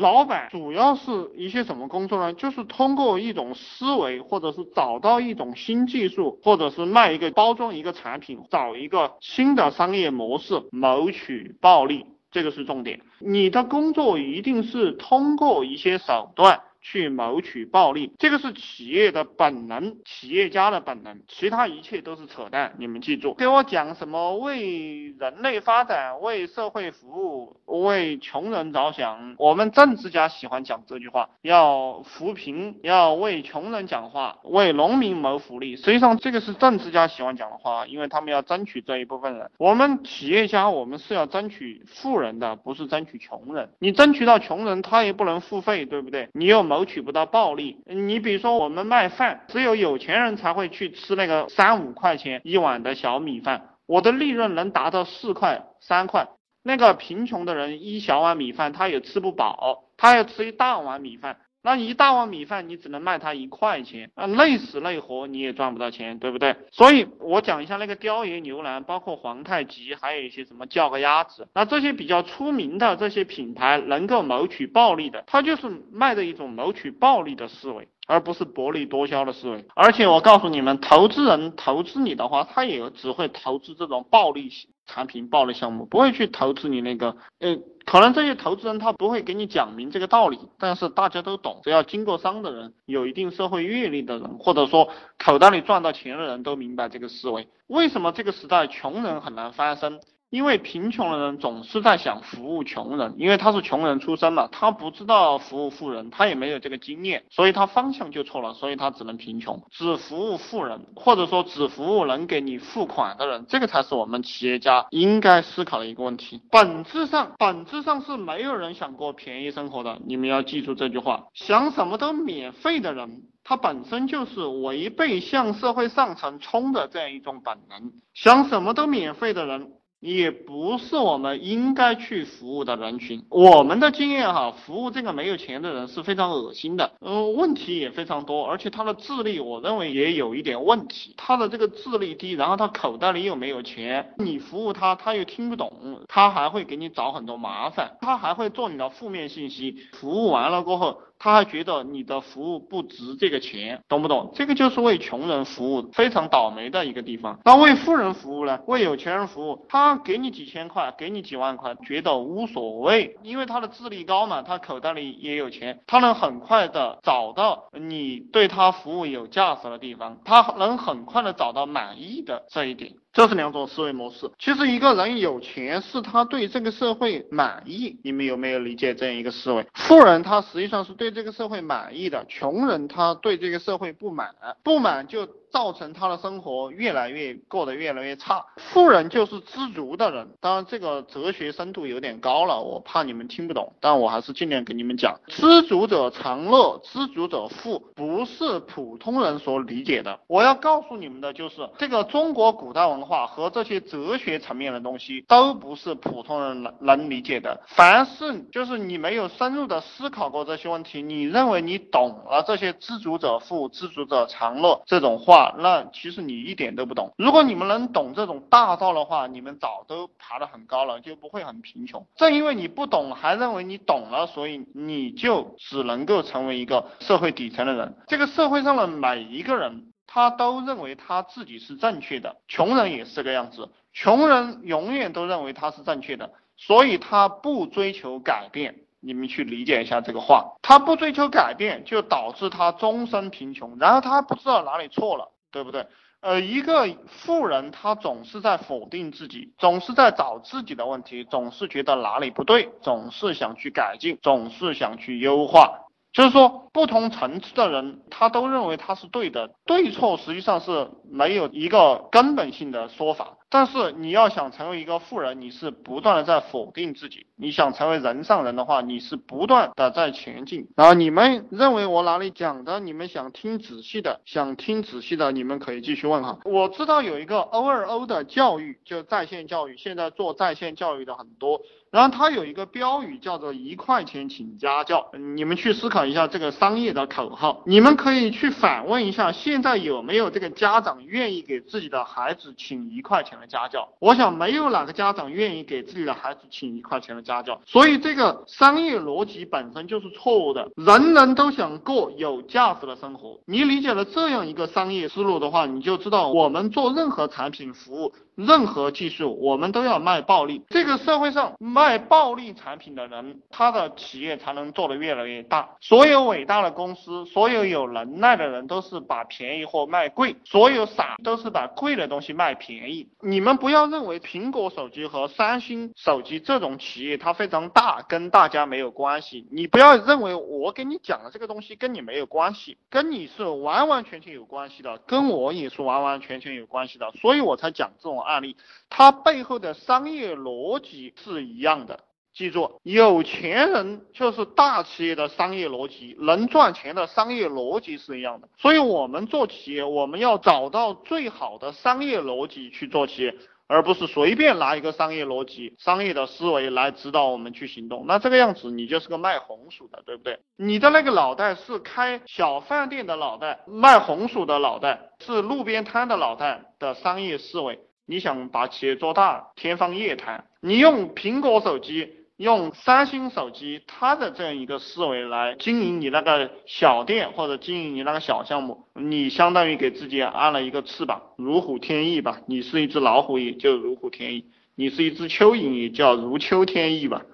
老板主要是一些什么工作呢？就是通过一种思维，或者是找到一种新技术，或者是卖一个包装一个产品，找一个新的商业模式，谋取暴利，这个是重点。你的工作一定是通过一些手段。去谋取暴利，这个是企业的本能，企业家的本能，其他一切都是扯淡。你们记住，给我讲什么为人类发展、为社会服务、为穷人着想。我们政治家喜欢讲这句话，要扶贫，要为穷人讲话，为农民谋福利。实际上，这个是政治家喜欢讲的话，因为他们要争取这一部分人。我们企业家，我们是要争取富人的，不是争取穷人。你争取到穷人，他也不能付费，对不对？你又。谋取不到暴利，你比如说我们卖饭，只有有钱人才会去吃那个三五块钱一碗的小米饭，我的利润能达到四块三块，那个贫穷的人一小碗米饭他也吃不饱，他要吃一大碗米饭。那一大碗米饭，你只能卖它一块钱啊，累死累活你也赚不到钱，对不对？所以我讲一下那个雕爷牛腩，包括皇太极，还有一些什么叫个鸭子，那这些比较出名的这些品牌能够谋取暴利的，它就是卖的一种谋取暴利的思维。而不是薄利多销的思维，而且我告诉你们，投资人投资你的话，他也只会投资这种暴利产品、暴利项目，不会去投资你那个。呃，可能这些投资人他不会给你讲明这个道理，但是大家都懂，只要经过商的人，有一定社会阅历的人，或者说口袋里赚到钱的人都明白这个思维。为什么这个时代穷人很难翻身？因为贫穷的人总是在想服务穷人，因为他是穷人出身嘛，他不知道服务富人，他也没有这个经验，所以他方向就错了，所以他只能贫穷，只服务富人，或者说只服务能给你付款的人，这个才是我们企业家应该思考的一个问题。本质上，本质上是没有人想过便宜生活的，你们要记住这句话。想什么都免费的人，他本身就是违背向社会上层冲的这样一种本能。想什么都免费的人。也不是我们应该去服务的人群。我们的经验哈，服务这个没有钱的人是非常恶心的，嗯，问题也非常多，而且他的智力我认为也有一点问题。他的这个智力低，然后他口袋里又没有钱，你服务他，他又听不懂，他还会给你找很多麻烦，他还会做你的负面信息。服务完了过后。他还觉得你的服务不值这个钱，懂不懂？这个就是为穷人服务，非常倒霉的一个地方。那为富人服务呢？为有钱人服务，他给你几千块，给你几万块，觉得无所谓，因为他的智力高嘛，他口袋里也有钱，他能很快的找到你对他服务有价值的地方，他能很快的找到满意的这一点。这是两种思维模式。其实一个人有钱是他对这个社会满意，你们有没有理解这样一个思维？富人他实际上是对这个社会满意的，穷人他对这个社会不满，不满就。造成他的生活越来越过得越来越差。富人就是知足的人，当然这个哲学深度有点高了，我怕你们听不懂，但我还是尽量给你们讲。知足者常乐，知足者富，不是普通人所理解的。我要告诉你们的就是，这个中国古代文化和这些哲学层面的东西都不是普通人能能理解的。凡是就是你没有深入的思考过这些问题，你认为你懂了这些知足者富、知足者常乐这种话。那其实你一点都不懂。如果你们能懂这种大道的话，你们早都爬得很高了，就不会很贫穷。正因为你不懂，还认为你懂了，所以你就只能够成为一个社会底层的人。这个社会上的每一个人，他都认为他自己是正确的。穷人也是这个样子，穷人永远都认为他是正确的，所以他不追求改变。你们去理解一下这个话，他不追求改变，就导致他终身贫穷，然后他不知道哪里错了。对不对？呃，一个富人他总是在否定自己，总是在找自己的问题，总是觉得哪里不对，总是想去改进，总是想去优化。就是说，不同层次的人，他都认为他是对的，对错实际上是没有一个根本性的说法。但是你要想成为一个富人，你是不断的在否定自己；你想成为人上人的话，你是不断的在前进。然后你们认为我哪里讲的，你们想听仔细的，想听仔细的，你们可以继续问哈。我知道有一个 O 二 O 的教育，就在线教育，现在做在线教育的很多。然后它有一个标语叫做一块钱请家教，你们去思考一下这个商业的口号，你们可以去反问一下，现在有没有这个家长愿意给自己的孩子请一块钱家教？我想没有哪个家长愿意给自己的孩子请一块钱的家教，所以这个商业逻辑本身就是错误的。人人都想过有价值的生活，你理解了这样一个商业思路的话，你就知道我们做任何产品服务。任何技术，我们都要卖暴利。这个社会上卖暴利产品的人，他的企业才能做得越来越大。所有伟大的公司，所有有能耐的人，都是把便宜货卖贵；所有傻都是把贵的东西卖便宜。你们不要认为苹果手机和三星手机这种企业它非常大，跟大家没有关系。你不要认为我给你讲的这个东西跟你没有关系，跟你是完完全全有关系的，跟我也是完完全全有关系的。所以我才讲这种。案例，它背后的商业逻辑是一样的。记住，有钱人就是大企业的商业逻辑，能赚钱的商业逻辑是一样的。所以，我们做企业，我们要找到最好的商业逻辑去做企业，而不是随便拿一个商业逻辑、商业的思维来指导我们去行动。那这个样子，你就是个卖红薯的，对不对？你的那个脑袋是开小饭店的脑袋，卖红薯的脑袋，是路边摊的脑袋的商业思维。你想把企业做大，天方夜谭。你用苹果手机，用三星手机，它的这样一个思维来经营你那个小店或者经营你那个小项目，你相当于给自己安了一个翅膀，如虎添翼吧。你是一只老虎，也就如虎添翼；你是一只蚯蚓，也叫如秋添翼吧。